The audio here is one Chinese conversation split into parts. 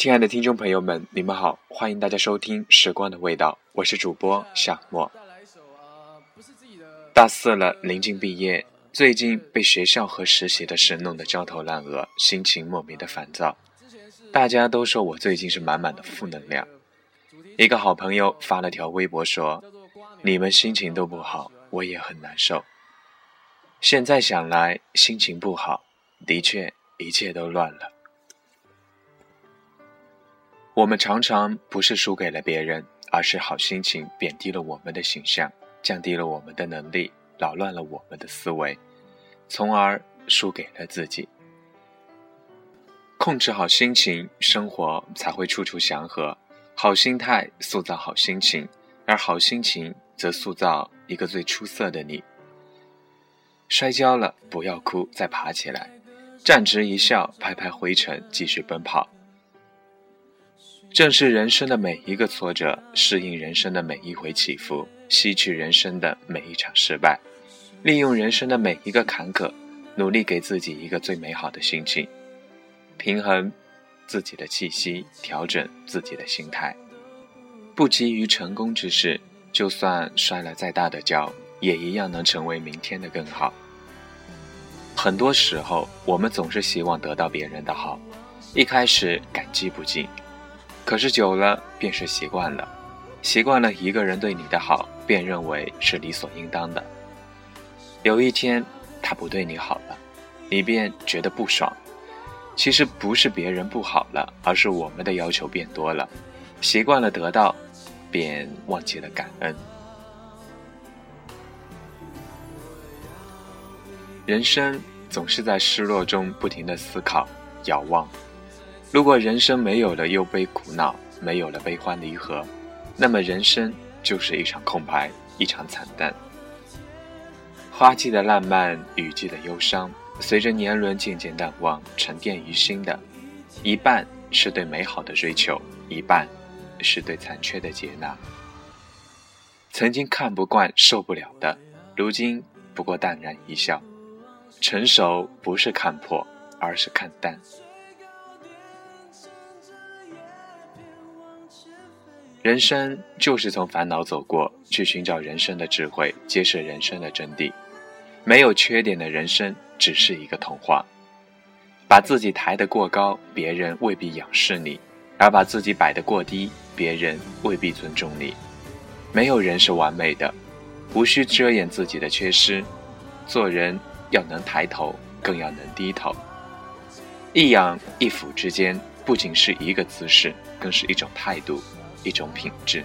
亲爱的听众朋友们，你们好，欢迎大家收听《时光的味道》，我是主播夏沫。大四了，临近毕业，最近被学校和实习的事弄得焦头烂额，心情莫名的烦躁。大家都说我最近是满满的负能量。一个好朋友发了条微博说：“你们心情都不好，我也很难受。”现在想来，心情不好，的确一切都乱了。我们常常不是输给了别人，而是好心情贬低了我们的形象，降低了我们的能力，扰乱了我们的思维，从而输给了自己。控制好心情，生活才会处处祥和。好心态塑造好心情，而好心情则塑造一个最出色的你。摔跤了不要哭，再爬起来，站直一笑，拍拍灰尘，继续奔跑。正视人生的每一个挫折，适应人生的每一回起伏，吸取人生的每一场失败，利用人生的每一个坎坷，努力给自己一个最美好的心情，平衡自己的气息，调整自己的心态。不急于成功之事，就算摔了再大的跤，也一样能成为明天的更好。很多时候，我们总是希望得到别人的好，一开始感激不尽。可是久了便是习惯了，习惯了一个人对你的好，便认为是理所应当的。有一天他不对你好了，你便觉得不爽。其实不是别人不好了，而是我们的要求变多了，习惯了得到，便忘记了感恩。人生总是在失落中不停的思考、遥望。如果人生没有了忧悲苦恼，没有了悲欢离合，那么人生就是一场空白，一场惨淡。花季的烂漫，雨季的忧伤，随着年轮渐渐淡忘，沉淀于心的，一半是对美好的追求，一半是对残缺的接纳。曾经看不惯、受不了的，如今不过淡然一笑。成熟不是看破，而是看淡。人生就是从烦恼走过去，寻找人生的智慧，揭示人生的真谛。没有缺点的人生只是一个童话。把自己抬得过高，别人未必仰视你；而把自己摆得过低，别人未必尊重你。没有人是完美的，无需遮掩自己的缺失。做人要能抬头，更要能低头。一仰一俯之间，不仅是一个姿势，更是一种态度。一种品质。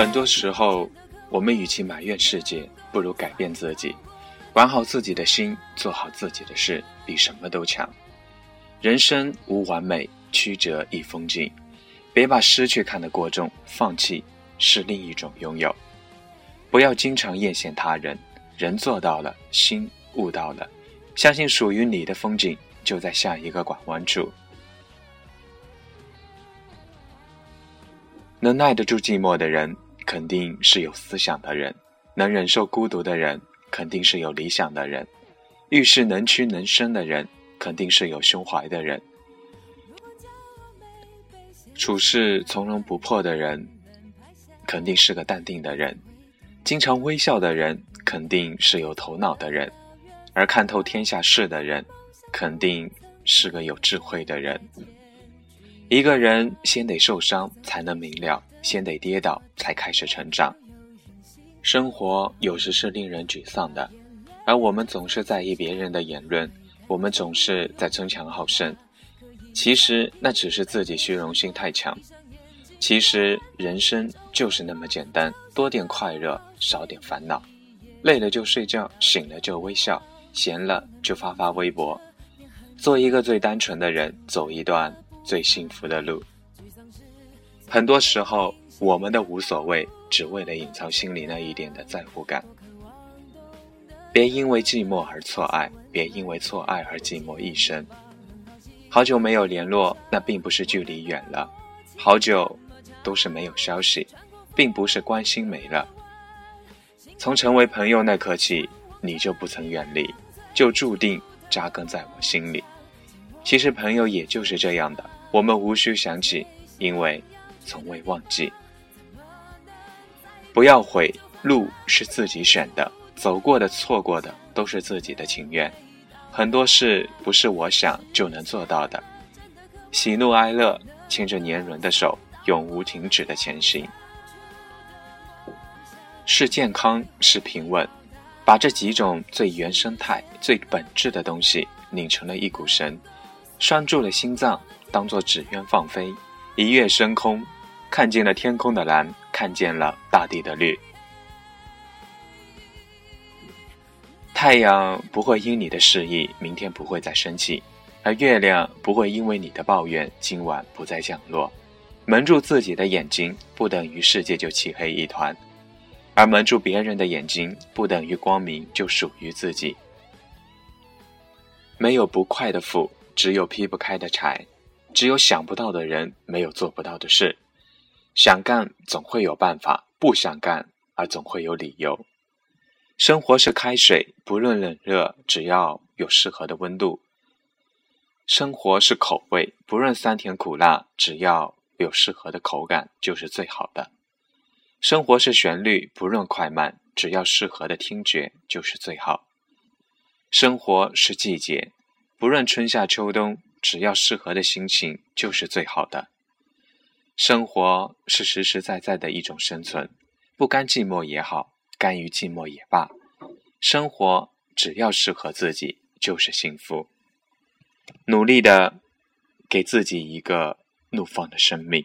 很多时候，我们与其埋怨世界，不如改变自己，管好自己的心，做好自己的事，比什么都强。人生无完美，曲折亦风景。别把失去看得过重，放弃是另一种拥有。不要经常艳羡他人，人做到了，心悟到了，相信属于你的风景就在下一个拐弯处。能耐得住寂寞的人，肯定是有思想的人；能忍受孤独的人，肯定是有理想的人；遇事能屈能伸的人，肯定是有胸怀的人；处事从容不迫的人，肯定是个淡定的人；经常微笑的人，肯定是有头脑的人；而看透天下事的人，肯定是个有智慧的人。一个人先得受伤才能明了，先得跌倒才开始成长。生活有时是令人沮丧的，而我们总是在意别人的言论，我们总是在争强好胜。其实那只是自己虚荣心太强。其实人生就是那么简单，多点快乐，少点烦恼。累了就睡觉，醒了就微笑，闲了就发发微博。做一个最单纯的人，走一段。最幸福的路，很多时候我们的无所谓，只为了隐藏心里那一点的在乎感。别因为寂寞而错爱，别因为错爱而寂寞一生。好久没有联络，那并不是距离远了；好久都是没有消息，并不是关心没了。从成为朋友那刻起，你就不曾远离，就注定扎根在我心里。其实朋友也就是这样的，我们无需想起，因为从未忘记。不要悔，路是自己选的，走过的、错过的都是自己的情愿。很多事不是我想就能做到的，喜怒哀乐牵着年轮的手，永无停止的前行。是健康，是平稳，把这几种最原生态、最本质的东西拧成了一股绳。拴住了心脏，当做纸鸢放飞，一跃升空，看见了天空的蓝，看见了大地的绿。太阳不会因你的示意明天不会再升起，而月亮不会因为你的抱怨今晚不再降落。蒙住自己的眼睛，不等于世界就漆黑一团；而蒙住别人的眼睛，不等于光明就属于自己。没有不快的斧。只有劈不开的柴，只有想不到的人，没有做不到的事。想干总会有办法，不想干而总会有理由。生活是开水，不论冷热，只要有适合的温度。生活是口味，不论酸甜苦辣，只要有适合的口感就是最好的。生活是旋律，不论快慢，只要适合的听觉就是最好。生活是季节。不论春夏秋冬，只要适合的心情就是最好的。生活是实实在在的一种生存，不甘寂寞也好，甘于寂寞也罢，生活只要适合自己就是幸福。努力的给自己一个怒放的生命。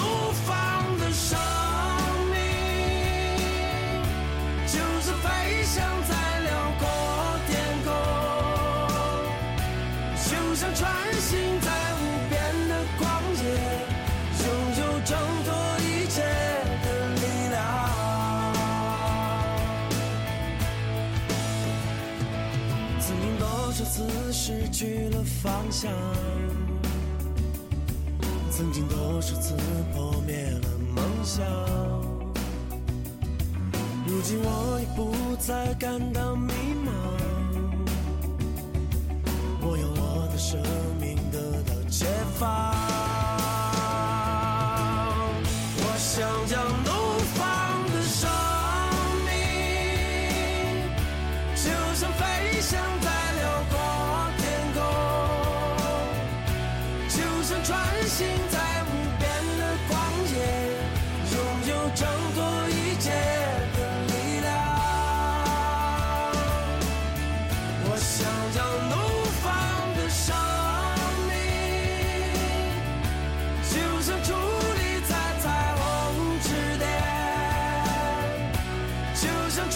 方向，曾经多少次破灭了梦想。如今我已不再感到迷茫，我有我的生在无边的旷野，拥有挣脱一切的力量。我想将怒放的生命，就像矗立在彩虹之巅，就像穿